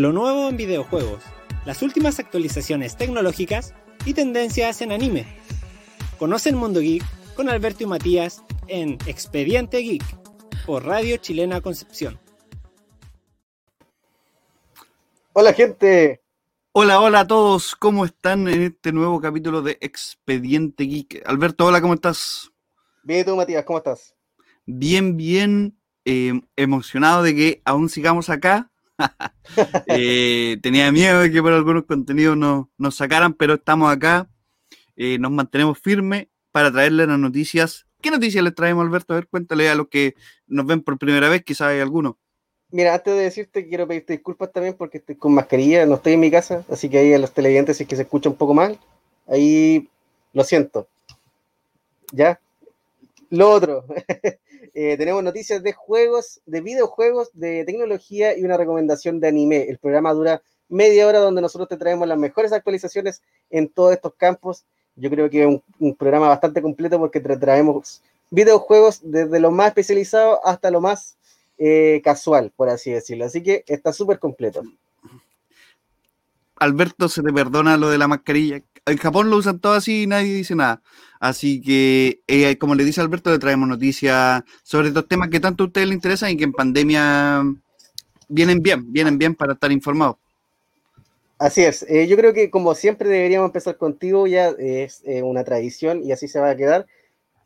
lo nuevo en videojuegos, las últimas actualizaciones tecnológicas y tendencias en anime. Conoce el mundo geek con Alberto y Matías en Expediente Geek por Radio Chilena Concepción. Hola gente. Hola, hola a todos, ¿cómo están en este nuevo capítulo de Expediente Geek? Alberto, hola, ¿cómo estás? Bien, ¿y tú, Matías? ¿Cómo estás? Bien, bien, eh, emocionado de que aún sigamos acá. Eh, tenía miedo de que por algunos contenidos no, nos sacaran, pero estamos acá, eh, nos mantenemos firmes para traerles las noticias. ¿Qué noticias les traemos, Alberto? A ver, cuéntale a los que nos ven por primera vez, quizás hay alguno. Mira, antes de decirte, quiero pedirte disculpas también porque estoy con mascarilla, no estoy en mi casa, así que ahí a los televidentes, es que se escucha un poco mal, ahí lo siento. ¿Ya? Lo otro, eh, tenemos noticias de juegos, de videojuegos, de tecnología y una recomendación de anime. El programa dura media hora donde nosotros te traemos las mejores actualizaciones en todos estos campos. Yo creo que es un, programa bastante completo porque traemos videojuegos desde lo más especializado hasta lo más eh, casual, por así decirlo. Así que está súper completo. Alberto, se te perdona lo de la mascarilla. En Japón lo usan todo así y nadie dice nada. Así que, eh, como le dice Alberto, le traemos noticias sobre estos temas que tanto a ustedes les interesan y que en pandemia vienen bien, vienen bien para estar informados. Así es. Eh, yo creo que como siempre deberíamos empezar contigo, ya es eh, una tradición y así se va a quedar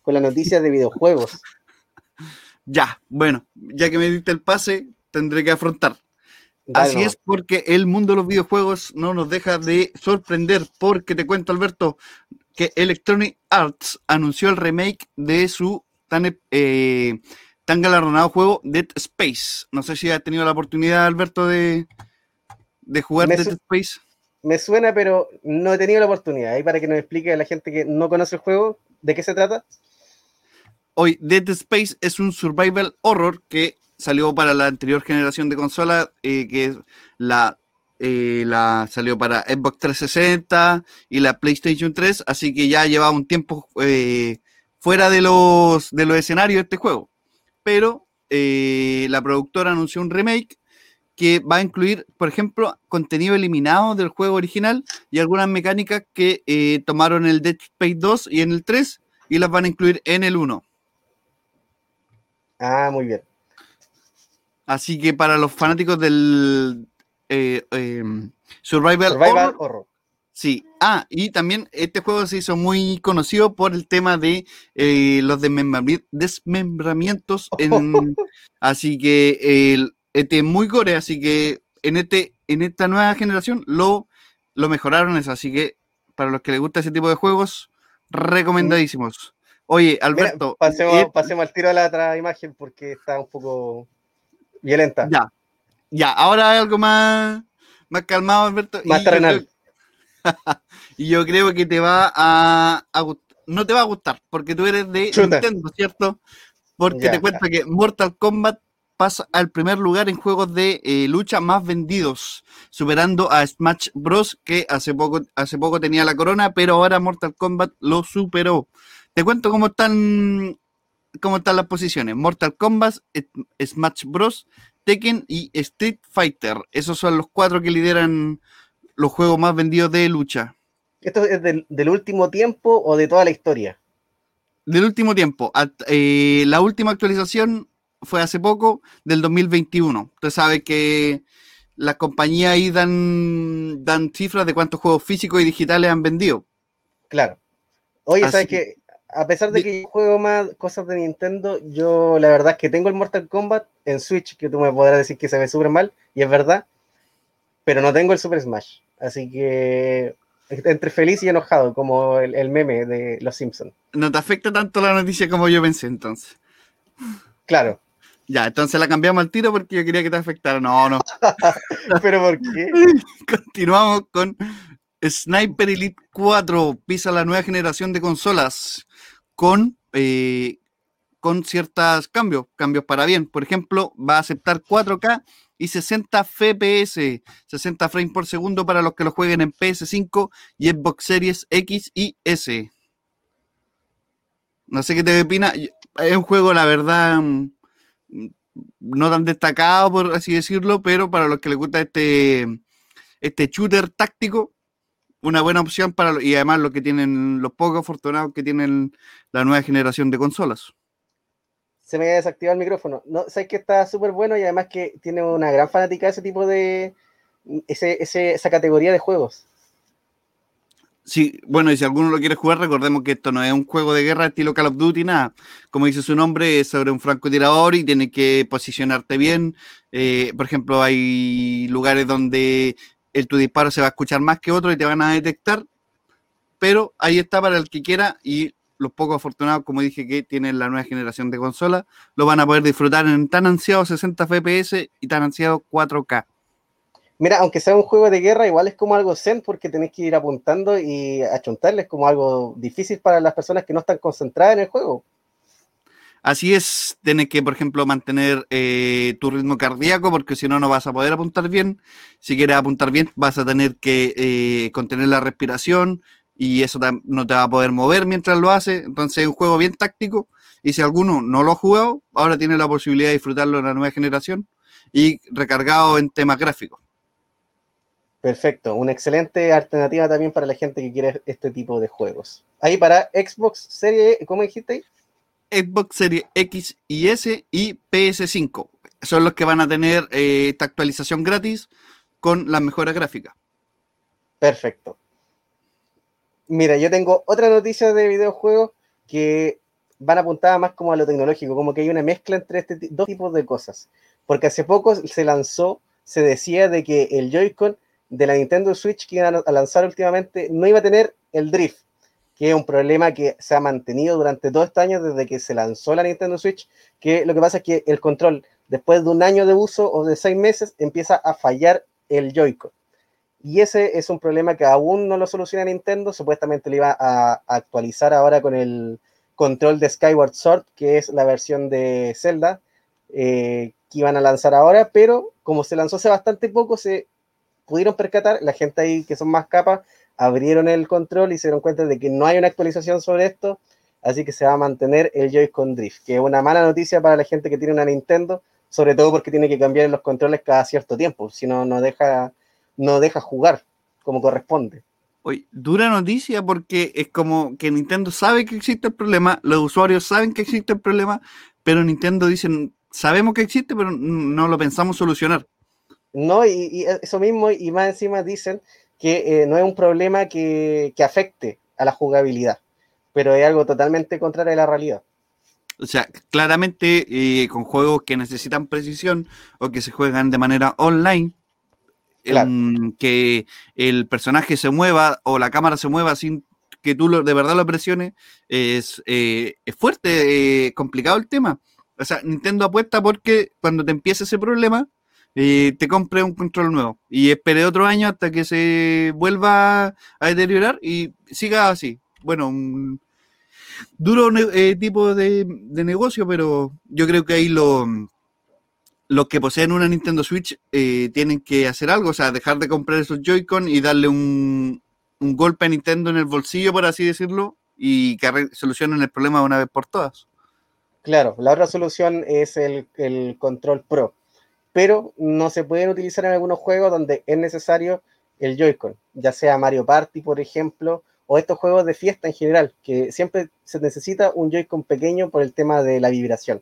con las noticias de videojuegos. Ya, bueno, ya que me diste el pase, tendré que afrontar. Así es porque el mundo de los videojuegos no nos deja de sorprender, porque te cuento, Alberto, que Electronic Arts anunció el remake de su tan, eh, tan galardonado juego Dead Space. No sé si has tenido la oportunidad, Alberto, de, de jugar Me Dead Space. Me suena, pero no he tenido la oportunidad. Ahí para que nos explique a la gente que no conoce el juego, ¿de qué se trata? Hoy, Dead Space es un survival horror que salió para la anterior generación de consola, eh, que la, eh, la salió para Xbox 360 y la PlayStation 3, así que ya lleva un tiempo eh, fuera de los, de los escenarios este juego. Pero eh, la productora anunció un remake que va a incluir, por ejemplo, contenido eliminado del juego original y algunas mecánicas que eh, tomaron el Dead Space 2 y en el 3 y las van a incluir en el 1. Ah, muy bien. Así que para los fanáticos del eh, eh, Survival, Survival Horror, Horror. sí. Ah, y también este juego se hizo muy conocido por el tema de eh, los desmembrami- desmembramientos. En, así que este es muy gore, así que en este en esta nueva generación lo, lo mejoraron eso. Así que para los que les gusta ese tipo de juegos, recomendadísimos. Oye, Mira, Alberto, pasemos, eh, pasemos al tiro a la otra imagen porque está un poco violenta. Ya, ya, ahora hay algo más, más calmado, Alberto. Más y yo terrenal. creo- y yo creo que te va a, a no te va a gustar, porque tú eres de Chuta. Nintendo, ¿cierto? Porque Ya. te cuento que Mortal Kombat pasa al primer lugar en juegos de eh, lucha más vendidos, superando a Smash Bros. que hace poco, hace poco tenía la corona, pero ahora Mortal Kombat lo superó. Te cuento cómo están, cómo están las posiciones. Mortal Kombat, eh, Smash Bros. Tekken y Street Fighter. Esos son los cuatro que lideran los juegos más vendidos de lucha. ¿Esto es del, del último tiempo o de toda la historia? Del último tiempo. At- eh, la última actualización fue hace poco, del 2021. Usted sabe que las compañías ahí dan, dan cifras de cuántos juegos físicos y digitales han vendido. Claro. Oye, Así- ¿sabes qué? A pesar de que yo juego más cosas de Nintendo, yo la verdad es que tengo el Mortal Kombat en Switch, que tú me podrás decir que se ve súper mal, y es verdad, pero no tengo el Super Smash. Así que entre feliz y enojado, como el, el meme de Los Simpsons. No te afecta tanto la noticia como yo pensé entonces. Claro, Ya, entonces la cambiamos al tiro porque yo quería que te afectara. No, no. pero ¿por qué? Continuamos con Sniper Elite 4. Pisa la nueva generación de consolas con, eh, con ciertos cambios, cambios para bien. Por ejemplo, va a aceptar 4K y 60 FPS, 60 frames por segundo para los que lo jueguen en PS5 y Xbox Series X y S. No sé qué te opina. Es un juego, la verdad, mm, no tan destacado, por así decirlo, pero para los que les gusta este, este shooter táctico, una buena opción para y además lo que tienen los pocos afortunados que tienen la nueva generación de consolas. Se me ha desactivado el micrófono. No, sabes que está súper bueno y además que tiene una gran fanática de ese tipo de ese, esa categoría de juegos. Sí, bueno, y si alguno lo quiere jugar, recordemos que esto no es un juego de guerra estilo Call of Duty, nada. Como dice su nombre, es sobre un francotirador y tiene que posicionarte bien. Eh, por ejemplo, hay lugares donde el, tu disparo se va a escuchar más que otro y te van a detectar. Pero ahí está para el que quiera y los pocos afortunados, como dije, que tienen la nueva generación de consola, lo van a poder disfrutar en tan ansiado 60 FPS y tan ansiado 4K. Mira, aunque sea un juego de guerra, igual es como algo zen porque tenés que ir apuntando y achuntarles como algo difícil para las personas que no están concentradas en el juego. Así es, tienes que, por ejemplo, mantener eh, tu ritmo cardíaco porque si no, no vas a poder apuntar bien. Si quieres apuntar bien, vas a tener que eh, contener la respiración y eso no te va a poder mover mientras lo hace. Entonces es un juego bien táctico y si alguno no lo ha jugado, ahora tiene la posibilidad de disfrutarlo en la nueva generación y recargado en temas gráficos. Perfecto, una excelente alternativa también para la gente que quiere este tipo de juegos. Ahí para Xbox Serie, ¿cómo dijiste? Xbox Serie X y S y PS5. Son los que van a tener eh, esta actualización gratis con las mejores gráficas. Perfecto. Mira, yo tengo otra noticia de videojuegos que van apuntadas más como a lo tecnológico, como que hay una mezcla entre este dos tipos de cosas. Porque hace poco se lanzó, se decía de que el Joy-Con de la Nintendo Switch que iban a lanzar últimamente no iba a tener el drift, que es un problema que se ha mantenido durante todo este año desde que se lanzó la Nintendo Switch, que lo que pasa es que el control, después de un año de uso o de seis meses, empieza a fallar el Joy-Con. Y ese es un problema que aún no lo soluciona Nintendo, supuestamente lo iba a, actualizar ahora con el control de Skyward Sword, que es la versión de Zelda, eh, que iban a lanzar ahora, pero como se lanzó hace bastante poco, se pudieron percatar, la gente ahí que son más capas, abrieron el control y se dieron cuenta de que no hay una actualización sobre esto, así que se va a mantener el Joy-Con Drift, que es una mala noticia para la gente que tiene una Nintendo, sobre todo porque tiene que cambiar los controles cada cierto tiempo, si no, no deja, no deja jugar como corresponde. Oye, dura noticia porque es como que Nintendo sabe que existe el problema, los usuarios saben que existe el problema, pero Nintendo dicen, sabemos que existe, pero no lo pensamos solucionar. No, y, eso mismo, y más encima dicen que eh, no es un problema que, afecte a la jugabilidad, pero es algo totalmente contrario a la realidad. O sea, claramente eh, con juegos que necesitan precisión o que se juegan de manera online, em, que el personaje se mueva o la cámara se mueva sin que tú de verdad lo presiones, es, eh, es fuerte, complicado el tema. O sea, Nintendo apuesta porque cuando te empiece ese problema, y te compré un control nuevo y esperé otro año hasta que se vuelva a deteriorar y siga así. Bueno, un duro eh, tipo de, negocio, pero yo creo que ahí lo, los que poseen una Nintendo Switch eh, tienen que hacer algo, o sea, dejar de comprar esos Joy-Con y darle un, un, golpe a Nintendo en el bolsillo, por así decirlo, y que solucionen el problema de una vez por todas. Claro, la otra solución es el, el control Pro pero no se pueden utilizar en algunos juegos donde es necesario el Joy-Con, ya sea Mario Party, por ejemplo, o estos juegos de fiesta en general, que siempre se necesita un Joy-Con pequeño por el tema de la vibración.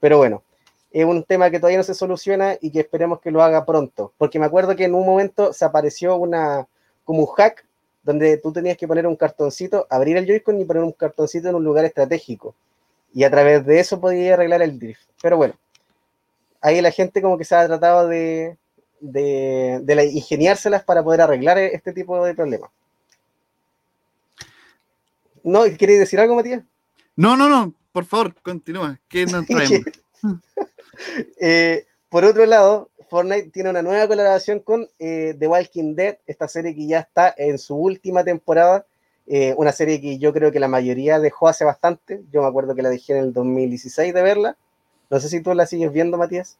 Pero bueno, es un tema que todavía no se soluciona y que esperemos que lo haga pronto, porque me acuerdo que en un momento se apareció una como un hack donde tú tenías que poner un cartoncito, abrir el Joy-Con y poner un cartoncito en un lugar estratégico. Y a través de eso podía arreglar el drift. Pero bueno, ahí la gente como que se ha tratado de, de, ingeniárselas para poder arreglar este tipo de problemas. ¿No? ¿Quieres decir algo, Matías? No, no, no, por favor, continúa. ¿Qué nos traemos? Eh, por otro lado, Fortnite tiene una nueva colaboración con eh, The Walking Dead, esta serie que ya está en su última temporada, eh, una serie que yo creo que la mayoría dejó hace bastante, yo me acuerdo que la dejé en el 2016 de verla, no sé si tú la sigues viendo, Matías.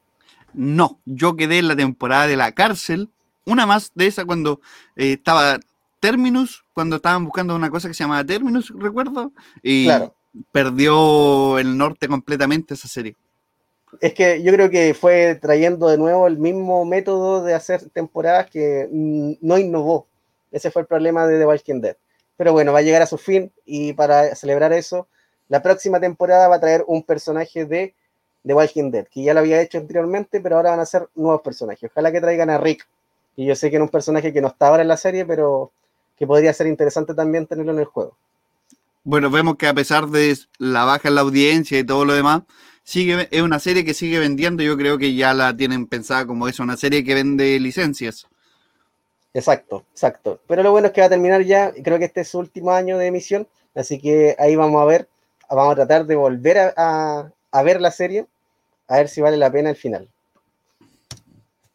No, yo quedé en la temporada de la cárcel, una más de esa cuando eh, estaba Terminus, cuando estaban buscando una cosa que se llamaba Terminus, recuerdo, y perdió el norte completamente esa serie. Es que yo creo que fue trayendo de nuevo el mismo método de hacer temporadas que no innovó. Ese fue el problema de The Walking Dead. Pero bueno, va a llegar a su fin y para celebrar eso, la próxima temporada va a traer un personaje de The Walking Dead, que ya lo había hecho anteriormente, pero ahora van a ser nuevos personajes. Ojalá que traigan a Rick. Y yo sé que era un personaje que no está ahora en la serie, pero que podría ser interesante también tenerlo en el juego. Bueno, vemos que a pesar de la baja en la audiencia y todo lo demás, sigue, es una serie que sigue vendiendo. Yo creo que ya la tienen pensada como es una serie que vende licencias. Exacto, exacto. Pero lo bueno es que va a terminar ya, creo que este es su último año de emisión, así que ahí vamos a ver, vamos a tratar de volver a, ver la serie, a ver si vale la pena el final.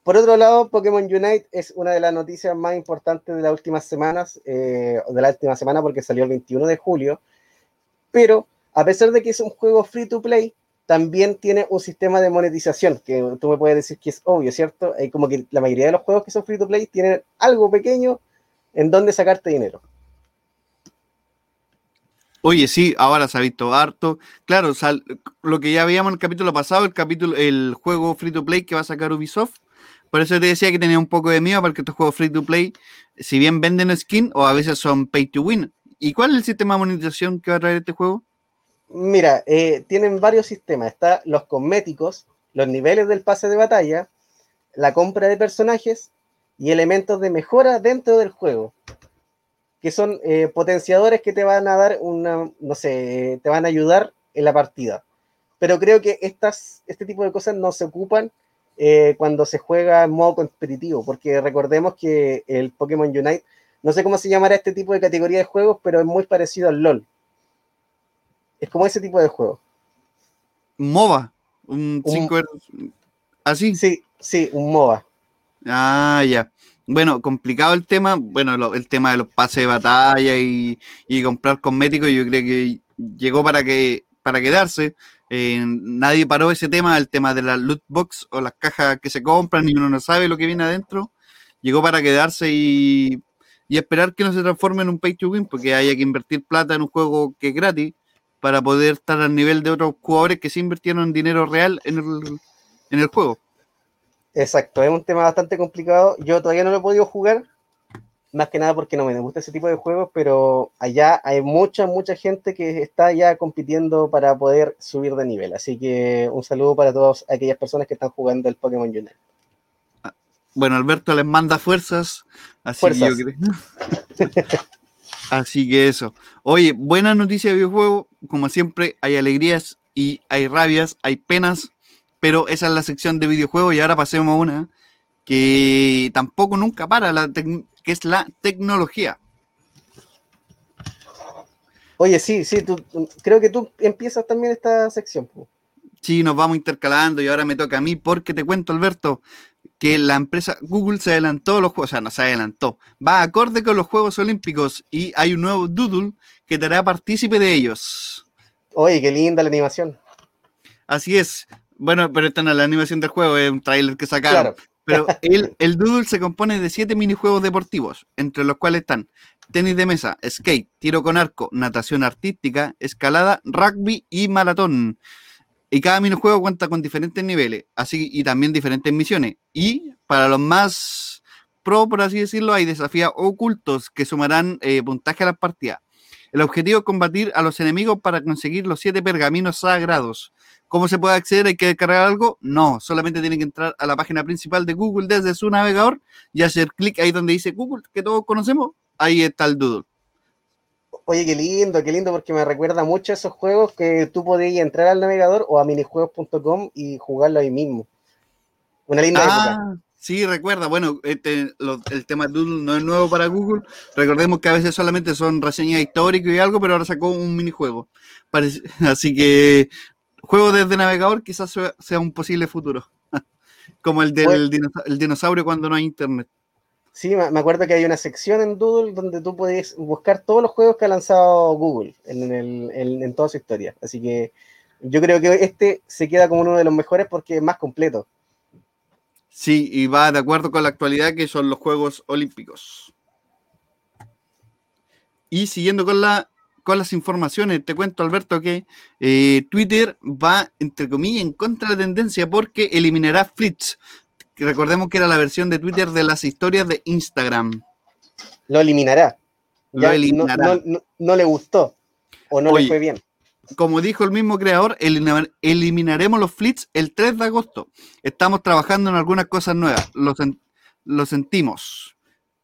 Por otro lado, Pokémon Unite es una de las noticias más importantes de las últimas semanas, eh, de la última semana porque salió el 21 de julio, pero a pesar de que es un juego free to play, también tiene un sistema de monetización, que tú me puedes decir que es obvio, ¿cierto? Hay como que la mayoría de los juegos que son free to play tienen algo pequeño en donde sacarte dinero. Oye, sí, ahora se ha visto harto. Claro, lo que ya veíamos en el capítulo pasado, el capítulo, el juego free to play que va a sacar Ubisoft. Por eso te decía que tenía un poco de miedo, porque estos juegos free to play, si bien venden skin, o a veces son pay to win. ¿Y cuál es el sistema de monetización que va a traer este juego? Mira, eh, tienen varios sistemas. Está los cosméticos, los niveles del pase de batalla, la compra de personajes y elementos de mejora dentro del juego, que son eh, potenciadores que te van a dar una, no sé, te van a ayudar en la partida. Pero creo que estas, este tipo de cosas no se ocupan eh, cuando se juega en modo competitivo, porque recordemos que el Pokémon Unite, no sé cómo se llamará este tipo de categoría de juegos, pero es muy parecido al LOL es como ese tipo de juego. MOBA. Un 5 ¿Así? Sí, sí, un MOBA. Ah, ya. Bueno, complicado el tema. Bueno, el tema de los pases de batalla y, comprar cosméticos, yo creo que llegó para que para quedarse. Eh, nadie paró ese tema, el tema de las loot box o las cajas que se compran y uno no sabe lo que viene adentro. Llegó para quedarse y, esperar que no se transforme en un pay to win, porque haya que invertir plata en un juego que es gratis para poder estar al nivel de otros jugadores que se invirtieron dinero real en el, en el juego. Exacto, es un tema bastante complicado. Yo todavía no lo he podido jugar, más que nada porque no me gusta ese tipo de juegos, pero allá hay mucha, mucha gente que está ya compitiendo para poder subir de nivel. Así que un saludo para todas aquellas personas que están jugando el Pokémon Unite. Bueno, Alberto les manda fuerzas, así que yo creo. Así que eso. Oye, buena noticia de videojuego. Como siempre, hay alegrías y hay rabias, hay penas, pero esa es la sección de videojuegos y ahora pasemos a una que tampoco nunca para, la que es la tecnología. Oye, sí, sí, tú, creo que tú empiezas también esta sección. Sí, nos vamos intercalando y ahora me toca a mí porque te cuento, Alberto, que la empresa Google se adelantó los juegos, o sea, no se adelantó, va acorde con los Juegos Olímpicos y hay un nuevo Doodle que te hará partícipe de ellos. Oye, qué linda la animación. Así es. Bueno, pero esta no es la animación del juego, es un trailer que sacaron. Pero el, el Doodle se compone de siete minijuegos deportivos, entre los cuales están tenis de mesa, skate, tiro con arco, natación artística, escalada, rugby y maratón. Y cada minijuego cuenta con diferentes niveles, así y también diferentes misiones. Y para los más pro, por así decirlo, hay desafíos ocultos que sumarán eh, puntaje a las partidas. El objetivo es combatir a los enemigos para conseguir los siete pergaminos sagrados. ¿Cómo se puede acceder? ¿Hay que descargar algo? No, solamente tienen que entrar a la página principal de Google desde su navegador y hacer clic ahí donde dice Google, que todos conocemos. Ahí está el doodle. Oye, qué lindo, qué lindo, porque me recuerda mucho a esos juegos que tú podías entrar al navegador o a minijuegos.com y jugarlo ahí mismo. Una linda ah, Sí, recuerda, bueno, este, el tema Doodle no es nuevo para Google. Recordemos que a veces solamente son reseñas históricas y algo, pero ahora sacó un minijuego. así que juego desde navegador quizás sea un posible futuro. Como el del dinosaurio cuando no hay internet. Sí, me acuerdo que hay una sección en Doodle donde tú puedes buscar todos los juegos que ha lanzado Google en, toda su historia. Así que yo creo que este se queda como uno de los mejores porque es más completo. Sí, y va de acuerdo con la actualidad que son los Juegos Olímpicos. Y siguiendo con la, con las informaciones. Te cuento, Alberto, que eh, Twitter va, entre comillas, en contra de la tendencia porque eliminará Flits. Recordemos que era la versión de Twitter de las historias de Instagram. Lo eliminará. Lo Ya, eliminará. No, no- no le gustó o no Oye. le fue bien. Como dijo el mismo creador, elimina- eliminaremos los flits el 3 de agosto. Estamos trabajando en algunas cosas nuevas. Lo, sen- lo sentimos.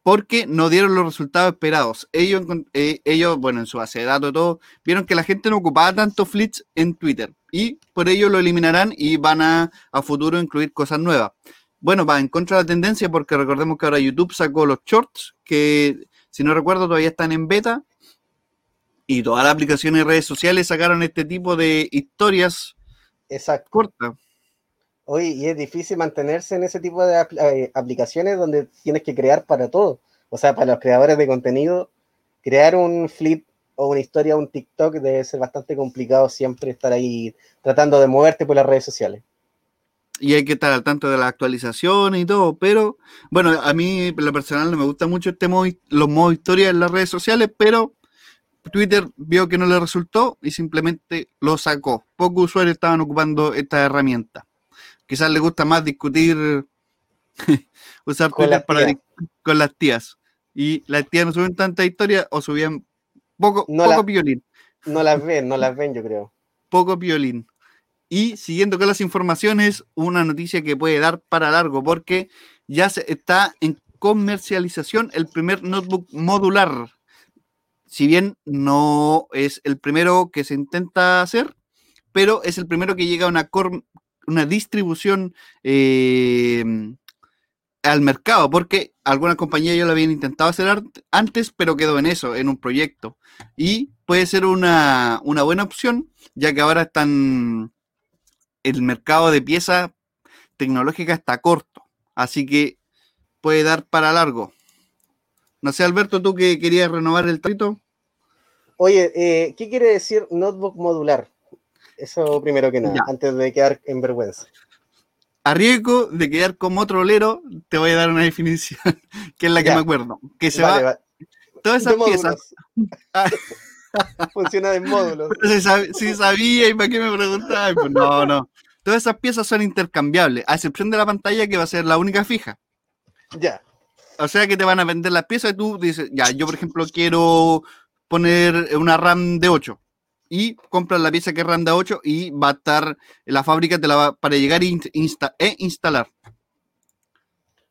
Porque no dieron los resultados esperados. Ellos, eh, ellos, bueno, en su base de datos y todo, vieron que la gente no ocupaba tanto flits en Twitter. Y por ello lo eliminarán y van a, a futuro incluir cosas nuevas. Bueno, va en contra de la tendencia porque recordemos que ahora YouTube sacó los shorts, que si no recuerdo todavía están en beta. Y todas las aplicaciones y redes sociales sacaron este tipo de historias Exacto. cortas. Oye, y es difícil mantenerse en ese tipo de eh, aplicaciones donde tienes que crear para todo. O sea, para los creadores de contenido, crear un flip o una historia, un TikTok debe ser bastante complicado siempre estar ahí tratando de moverte por las redes sociales. Y hay que estar al tanto de la actualización y todo. Pero, bueno, a mí, lo personal, no me gusta mucho este modo, los modos historia en las redes sociales, pero Twitter vio que no le resultó y simplemente lo sacó. Pocos usuarios estaban ocupando esta herramienta. Quizás les gusta más discutir, usar Con Twitter para tías. dis- con las tías. Y las tías no suben tanta historia o subían poco, No poco la- violín. No las ven, no las ven, yo creo. poco violín. Y siguiendo con las informaciones, una noticia que puede dar para largo, porque ya se está en comercialización el primer notebook modular. Si bien no es el primero que se intenta hacer, pero es el primero que llega a una, una distribución eh, al mercado, porque algunas compañías ya lo habían intentado hacer antes, pero quedó en eso, en un proyecto. Y puede ser una, una buena opción, ya que ahora están el mercado de piezas tecnológicas está corto, así que puede dar para largo. No sé, Alberto, tú que querías renovar el trito. Oye, eh, ¿qué quiere decir notebook modular? Eso primero que nada, Ya. antes de quedar en vergüenza. A riesgo de quedar como otro olero, te voy a dar una definición, que es la que Ya. me acuerdo. Que se Vale, va, va- todas esas piezas. Ah. Funciona de módulos. Si, sab- si sabía y para qué me preguntabas, pues no, no. Todas esas piezas son intercambiables, a excepción de la pantalla que va a ser la única fija. Ya. O sea que te van a vender las piezas y tú dices, ya, yo por ejemplo quiero poner una RAM de 8 y compras la pieza que es RAM de 8 y va a estar, la fábrica te la va para llegar e, insta- e instalar.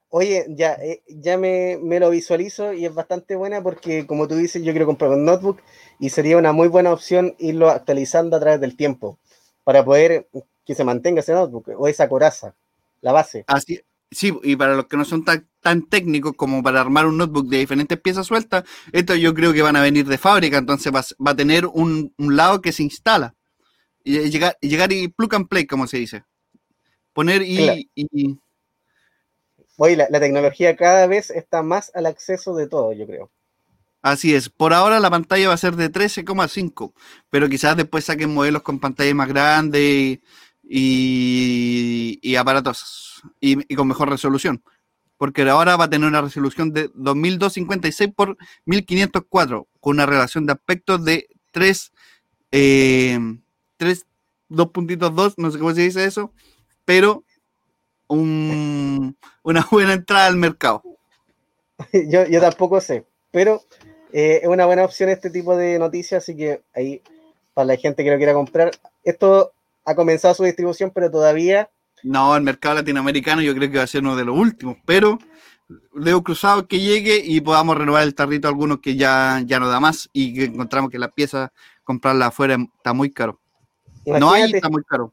Oye, ya, eh, ya me, me lo visualizo y es bastante buena porque, como tú dices, yo quiero comprar un notebook y sería una muy buena opción irlo actualizando a través del tiempo para poder que se mantenga ese notebook o esa coraza, la base. Así, sí, y para los que no son tan, tan técnicos como para armar un notebook de diferentes piezas sueltas, esto yo creo que van a venir de fábrica, entonces va, a- va a tener un, un lado que se instala. Y y llegar, y llegar y plug and play, como se dice. Poner y, Claro. y- Oye, la, la tecnología cada vez está más al acceso de todo, yo creo. así es. Por ahora la pantalla va a ser de 13,5, pero quizás después saquen modelos con pantallas más grandes y, y, y aparatos y, con mejor resolución. Porque ahora va a tener una resolución de 2256 por 1504, con una relación de aspectos de 3, eh, 3 2.2, no sé cómo se dice eso, pero un- una buena entrada al mercado. yo, yo tampoco sé, pero eh, es una buena opción este tipo de noticias, así que ahí, para la gente que lo quiera comprar, esto ha comenzado su distribución, pero todavía No, el mercado latinoamericano yo creo que va a ser uno de los últimos, pero leo cruzado que llegue y podamos renovar el tarrito a algunos que ya, ya no da más y que encontramos que las piezas, comprarlas afuera está muy caro. No hay, está muy caro.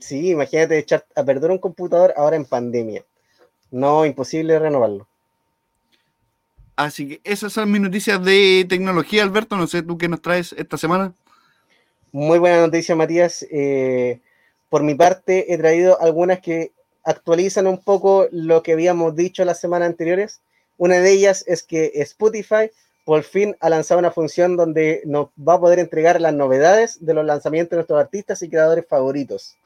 sí, imagínate echar a perder un computador ahora en pandemia. No, imposible renovarlo. Así que esas son mis noticias de tecnología, Alberto. No sé tú qué nos traes esta semana. Muy buena noticia, Matías. Eh, por mi parte, he traído algunas que actualizan un poco lo que habíamos dicho las semanas anteriores. Una de ellas es que Spotify por fin ha lanzado una función donde nos va a poder entregar las novedades de los lanzamientos de nuestros artistas y creadores favoritos.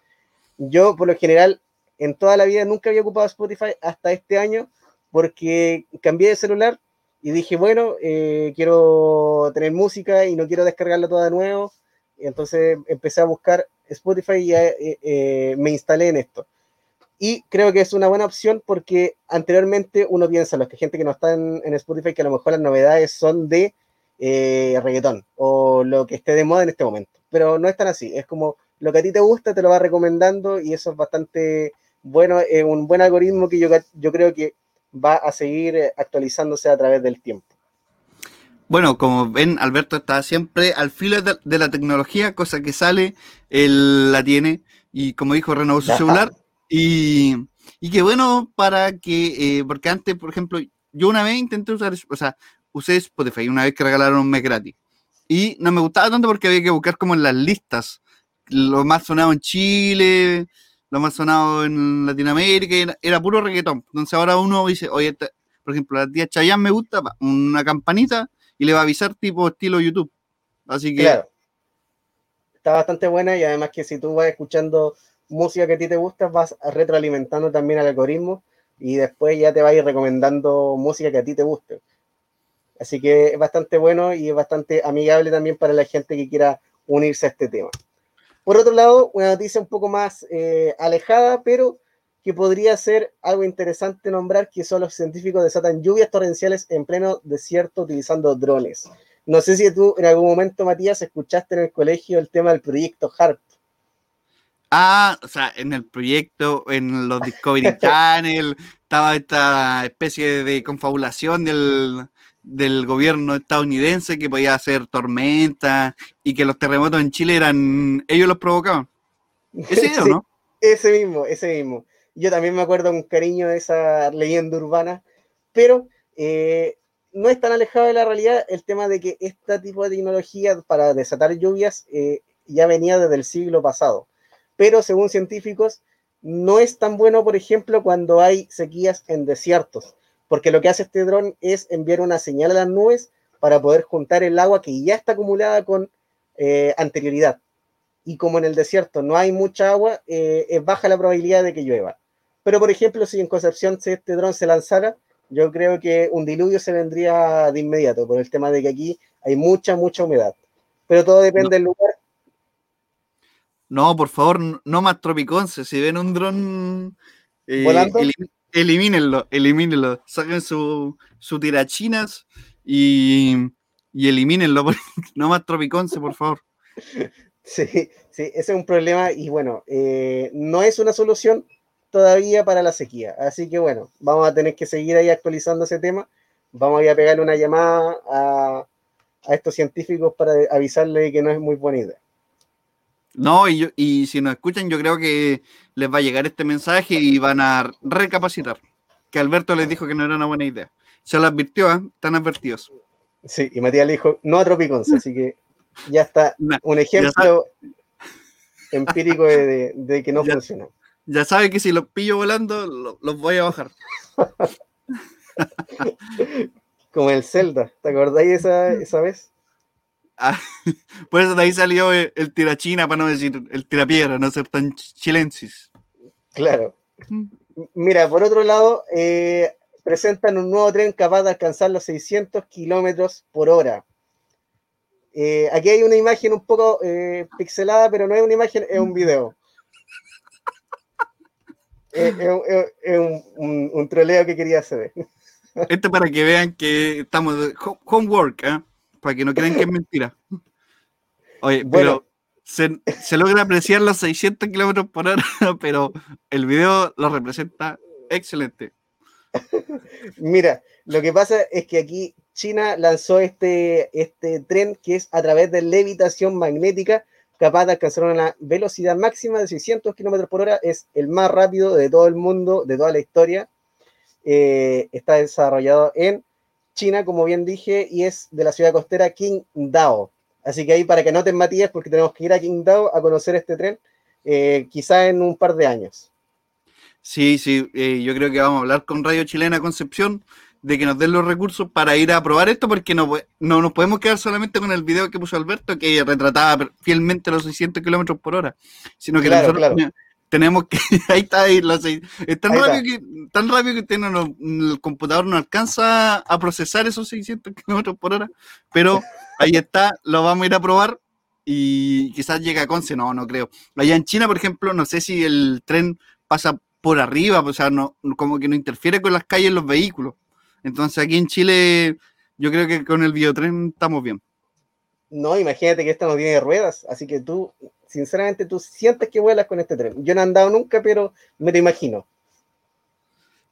Yo, por lo general, en toda la vida nunca había ocupado Spotify hasta este año porque cambié de celular y dije, bueno, eh, quiero tener música y no quiero descargarla toda de nuevo. Entonces empecé a buscar Spotify y eh, eh, me instalé en esto. Y creo que es una buena opción porque anteriormente uno piensa, los que gente que no está en, Spotify, que a lo mejor las novedades son de reggaetón o lo que esté de moda en este momento. Pero no es tan así, es como lo que a ti te gusta te lo va recomendando y eso es bastante bueno, es un buen algoritmo que yo, creo que va a seguir eh, actualizándose a través del tiempo. Bueno, como ven, Alberto está siempre al filo de, la tecnología, cosa que sale, él la tiene, y como dijo, renovó su celular, y, y qué bueno para que, eh, porque antes, por ejemplo, yo una vez intenté usar, o sea, usé Spotify una vez que regalaron un mes gratis, y no me gustaba tanto porque había que buscar como en las listas, lo más sonado en Chile, lo más sonado en Latinoamérica, era, puro reggaetón. Entonces ahora uno dice, oye, por ejemplo, la tía Chayanne me gusta, una campanita y le va a avisar tipo estilo YouTube. Así que... Claro. Está bastante buena y además que si tú vas escuchando música que a ti te gusta, vas retroalimentando también al algoritmo y después ya te va a ir recomendando música que a ti te guste. Así que es bastante bueno y es bastante amigable también para la gente que quiera unirse a este tema. Por otro lado, una noticia un poco más eh, alejada, pero que podría ser algo interesante nombrar, que son los científicos desatan lluvias torrenciales en pleno desierto utilizando drones. No sé si tú en algún momento, Matías, escuchaste en el colegio el tema del proyecto HARP. Ah, o sea, en el proyecto, en los Discovery Channel, estaba esta especie de confabulación del, del gobierno estadounidense que podía hacer tormenta y que los terremotos en Chile eran, ellos los provocaban. Ese ¿no? Ese mismo, ese mismo. Yo también me acuerdo con cariño de esa leyenda urbana, pero eh, no es tan alejado de la realidad el tema de que este tipo de tecnología para desatar lluvias eh, ya venía desde el siglo pasado. Pero según científicos, no es tan bueno, por ejemplo, cuando hay sequías en desiertos porque lo que hace este dron es enviar una señal a las nubes para poder juntar el agua que ya está acumulada con eh, anterioridad. Y como en el desierto no hay mucha agua, eh, baja la probabilidad de que llueva. Pero, por ejemplo, si en Concepción si este dron se lanzara, yo creo que un diluvio se vendría de inmediato, por el tema de que aquí hay mucha, mucha humedad. Pero todo depende del lugar. No, por favor, no más tropiconce. Si ven un dron eh, ¿Volando? elimínenlo, elimínenlo. Saquen su, su tirachinas y, y elimínenlo. No más tropiconce, por favor. Sí, sí, ese es un problema y bueno, eh, no es una solución todavía para la sequía. Así que bueno, vamos a tener que seguir ahí actualizando ese tema. Vamos a ir a pegarle una llamada a, a estos científicos para avisarle que no es muy buena idea. No, y, yo, y si nos escuchan, yo creo que les va a llegar este mensaje y van a recapacitar. Que Alberto les dijo que no era una buena idea. Se lo advirtió, ¿eh? están advertidos. Sí, y Matías le dijo, no a así que ya está un ejemplo empírico de, que no funcionó. Ya sabe que si los pillo volando, los voy a bajar. Como el Zelda, ¿te acordáis esa, esa vez? Ah, por eso de ahí salió el, tirachina, para no decir el tirapiedra, no ser tan chilensis. Claro. Mira, por otro lado, eh, presentan un nuevo tren capaz de alcanzar los 600 kilómetros por hora. Eh, aquí hay una imagen un poco eh, pixelada, pero no es una imagen, es un video. Es, un, un, troleo que quería hacer. Esto para que vean que estamos homework, ¿eh? para que no crean que es mentira. Oye, pero se, logra apreciar los 600 kilómetros por hora, pero el video lo representa excelente. Mira, lo que pasa es que aquí China lanzó este, este tren que es a través de levitación magnética capaz de alcanzar una velocidad máxima de 600 kilómetros por hora. Es el más rápido de todo el mundo, de toda la historia. Eh, está desarrollado en China, como bien dije, y es de la ciudad costera Qingdao. Así que ahí para que noten, Matías, porque tenemos que ir a Qingdao a conocer este tren, eh, quizá en un par de años. Sí, sí, eh, yo creo que vamos a hablar con Radio Chilena Concepción de que nos den los recursos para ir a probar esto, porque no, no nos podemos quedar solamente con el video que puso Alberto, que retrataba fielmente los 600 kilómetros por hora, sino que nosotros tenemos que. Ahí está, ahí, lo sé. Es tan Ahí rápido, que, tan rápido que usted no, el computador no alcanza a procesar esos 600 kilómetros por hora. Pero ahí está, lo vamos a ir a probar y quizás llegue a Conce. No, no creo. Allá en China, por ejemplo, no sé si el tren pasa por arriba, o sea, no, como que no interfiere con las calles los vehículos. Entonces aquí en Chile, yo creo que con el biotren estamos bien. No, imagínate que esta no tiene ruedas, así que tú, sinceramente, tú sientes que vuelas con este tren. Yo no he andado nunca, pero me lo imagino.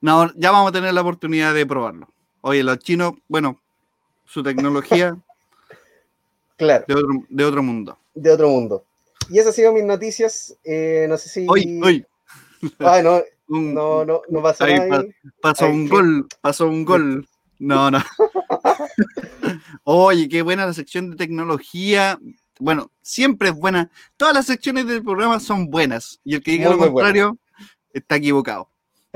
No, ya vamos a tener la oportunidad de probarlo. Oye, los chinos, bueno, su tecnología Claro, de otro, de otro mundo. de otro mundo. Y esas han sido mis noticias. eh, no sé si. Hoy, hoy. Ah, no, un- no, no, no Ahí nada. ahí. pasó un gol, pasó un gol. No, no. Oye, qué buena la sección de tecnología. Bueno, siempre es buena. Todas las secciones del programa son buenas. Y el que diga Muy, lo buena. contrario está equivocado.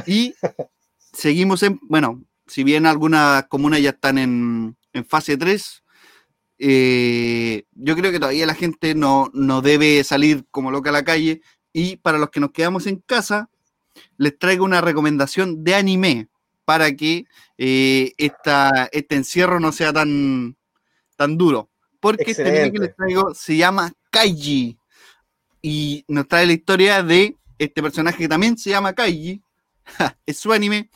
Y seguimos en, bueno, si bien algunas comunas ya están en, en fase 3, eh, yo creo que todavía la gente no, no debe salir como loca a la calle. Y para los que nos quedamos en casa, les traigo una recomendación de anime para que eh, esta, este encierro no sea tan, tan duro. Porque este anime que les traigo se llama Kaiji y nos trae la historia de este personaje que también se llama Kaiji. es su anime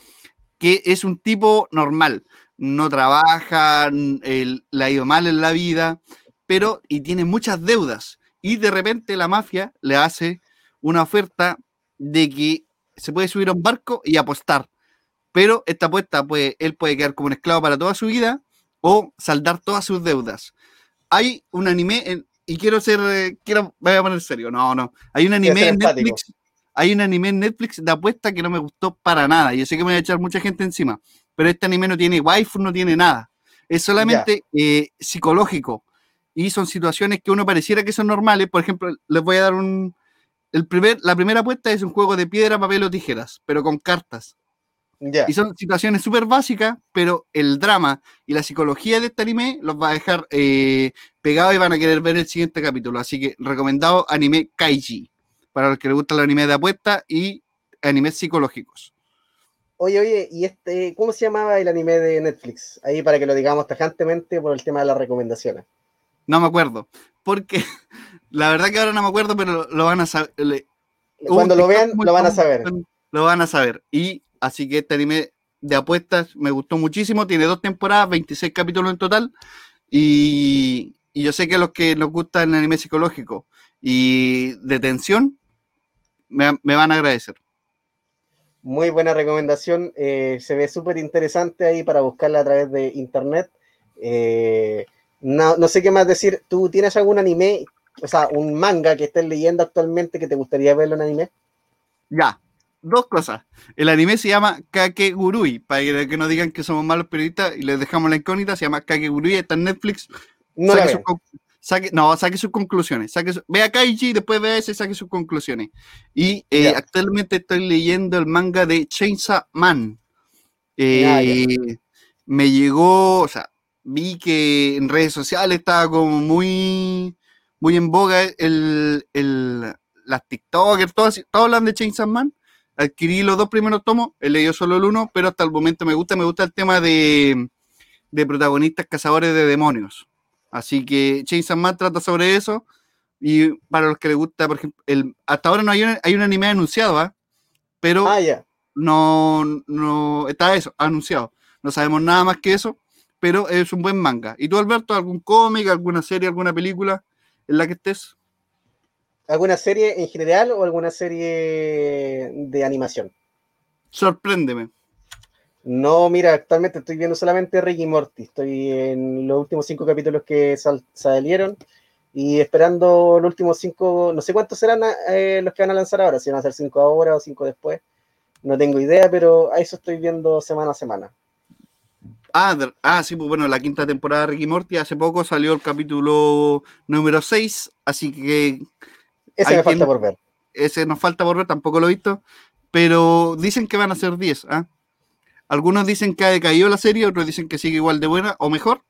que es un tipo normal, no trabaja, él- le ha ido mal en la vida, pero y tiene muchas deudas. Y de repente la mafia le hace una oferta de que se puede subir a un barco y apostar. Pero esta apuesta, pues, él puede quedar como un esclavo para toda su vida o saldar todas sus deudas. Hay un anime, en- y quiero ser, eh, quiero, me voy a poner serio, no, no. Hay un anime en empático. Netflix, hay un anime en Netflix de apuesta que no me gustó para nada. Yo sé que me voy a echar mucha gente encima, pero este anime no tiene waifu, no tiene nada. Es solamente eh, psicológico. Y son situaciones que uno pareciera que son normales. Por ejemplo, les voy a dar un. El primer, la primera apuesta es un juego de piedra, papel o tijeras, pero con cartas. Ya. Y son situaciones súper básicas, pero el drama y la psicología de este anime los va a dejar eh, pegados y van a querer ver el siguiente capítulo. Así que recomendado anime Kaiji, para los que les gustan los animes de apuesta y animes psicológicos. Oye, oye, ¿y este, cómo se llamaba el anime de Netflix? Ahí para que lo digamos tajantemente por el tema de las recomendaciones. No me acuerdo, porque la verdad que ahora no me acuerdo, pero lo, van a saber. le- Cuando lo vean, lo van a saber. Lo van a saber. Y así que este anime de apuestas me gustó muchísimo. Tiene dos temporadas, 26 capítulos en total. Y, y yo sé que a los que nos gusta el anime psicológico y de tensión, me, me van a agradecer. Muy buena recomendación. eh, se ve súper interesante ahí para buscarla a través de internet. Eh, no, no sé qué más decir. ¿Tú tienes algún anime, o sea, un manga que estés leyendo actualmente que te gustaría verlo en anime? Ya, dos cosas. El anime se llama Kakegurui, para que, no digan que somos malos periodistas y les dejamos la incógnita. Se llama Kakegurui, está en Netflix. No saque sus no, saque sus conclusiones. Saque su- ve a Kaiji, después ve a ese, saque sus conclusiones. Y eh, actualmente estoy leyendo el manga de Chainsaw Man. Eh, ya. Me llegó, o sea, vi que en redes sociales estaba como muy, muy en boga el, el, las TikTokers, todos, todos hablan de Chainsaw Man. Adquirí los dos primeros tomos, he leído solo el uno, pero hasta el momento me gusta, me gusta el tema de, de protagonistas cazadores de demonios. Así que Chainsaw Man trata sobre eso. Y para los que les gusta, por ejemplo, el, hasta ahora no hay un, hay un anime anunciado, ¿ah? Pero Ah, no, no está eso, anunciado. No sabemos nada más que eso, pero es un buen manga. ¿Y tú, Alberto, algún cómic, alguna serie, alguna película en la que estés? ¿Alguna serie en general o alguna serie de animación? Sorpréndeme. No, mira, actualmente estoy viendo solamente Rick y Morty. Estoy en los últimos cinco capítulos que sal- salieron y esperando los últimos cinco, no sé cuántos serán eh, los que van a lanzar ahora, si van a ser cinco ahora o cinco después. No tengo idea, pero a eso estoy viendo semana a semana. Ah, de- ah, sí, pues bueno, la quinta temporada de Ricky Morty, hace poco salió el capítulo número 6, así que Ese me falta quien- por ver. ese nos falta por ver, tampoco lo he visto, pero dicen que van a ser 10. ¿ah? Algunos dicen que ha decaído la serie, otros dicen que sigue igual de buena o mejor.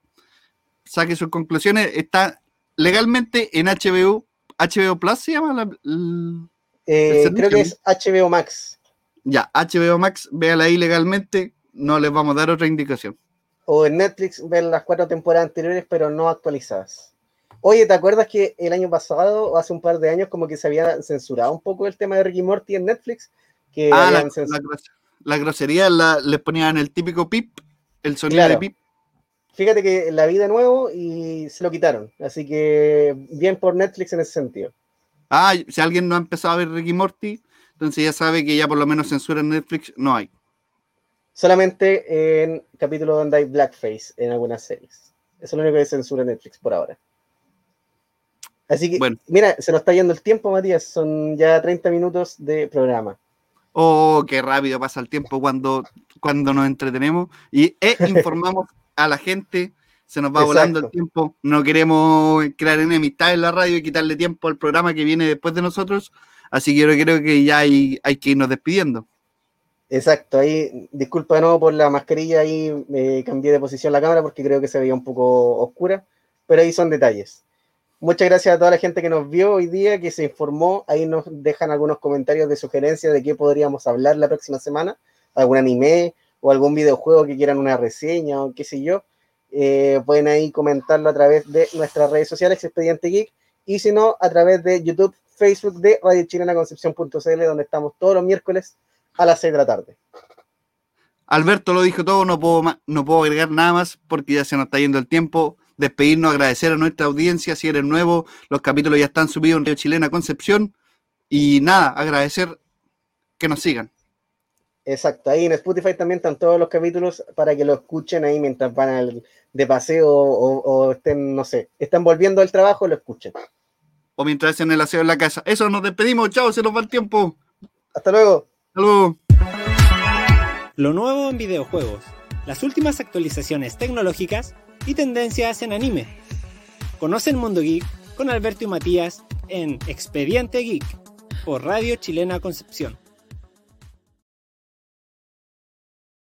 Saque sus conclusiones. Está legalmente en HBO, HBO Plus se llama la- l- Eh, ¿El creo que es HBO Max. Ya, HBO Max, véala ahí legalmente, no les vamos a dar otra indicación. O en Netflix ver las cuatro temporadas anteriores, pero no actualizadas. Oye, ¿te acuerdas que el año pasado, o hace un par de años, como que se había censurado un poco el tema de Ricky Morty en Netflix? Que Ah, la, grosería la, les ponían el típico pip, el sonido Claro. de pip. Fíjate que la vi de nuevo y se lo quitaron. Así que bien por Netflix en ese sentido. Ah, si alguien no ha empezado a ver Ricky Morty, entonces ya sabe que ya por lo menos censura en Netflix no hay. Solamente en capítulos donde hay blackface en algunas series. Eso es lo único que censura Netflix por ahora. Así que, Bueno. mira, se nos está yendo el tiempo, Matías. Son ya 30 minutos de programa. Oh, qué rápido pasa el tiempo cuando, cuando nos entretenemos y e informamos a la gente. Se nos va volando el tiempo. No queremos crear enemistad en la radio y quitarle tiempo al programa que viene después de nosotros. Así que yo creo que ya hay, hay que irnos despidiendo. Exacto, ahí, disculpa de nuevo por la mascarilla, ahí me cambié de posición la cámara porque creo que se veía un poco oscura, pero ahí son detalles. Muchas gracias a toda la gente que nos vio hoy día, que se informó, ahí nos dejan algunos comentarios de sugerencias de qué podríamos hablar la próxima semana, algún anime o algún videojuego que quieran una reseña o qué sé yo. Eh, pueden ahí comentarlo a través de nuestras redes sociales, Expediente Geek, y si no, a través de YouTube, Facebook de Radio Chilena Concepción.cl, donde estamos todos los miércoles a las 6 de la tarde. Alberto lo dijo todo, no puedo, no puedo agregar nada más porque ya se nos está yendo el tiempo. Despedirnos, agradecer a nuestra audiencia. Si eres nuevo, los capítulos ya están subidos en Radio Chilena Concepción. Y nada, agradecer que nos sigan. Exacto, ahí en Spotify también están todos los capítulos para que lo escuchen ahí mientras van al- de paseo o, o estén, no sé, están volviendo al trabajo, lo escuchen. O mientras hacen el aseo en la casa. Eso, nos despedimos. Chao, se nos va el tiempo. Hasta luego. Lo nuevo en videojuegos, las últimas actualizaciones tecnológicas y tendencias en anime. Conoce el mundo geek con Alberto y Matías en Expediente Geek por Radio Chilena Concepción.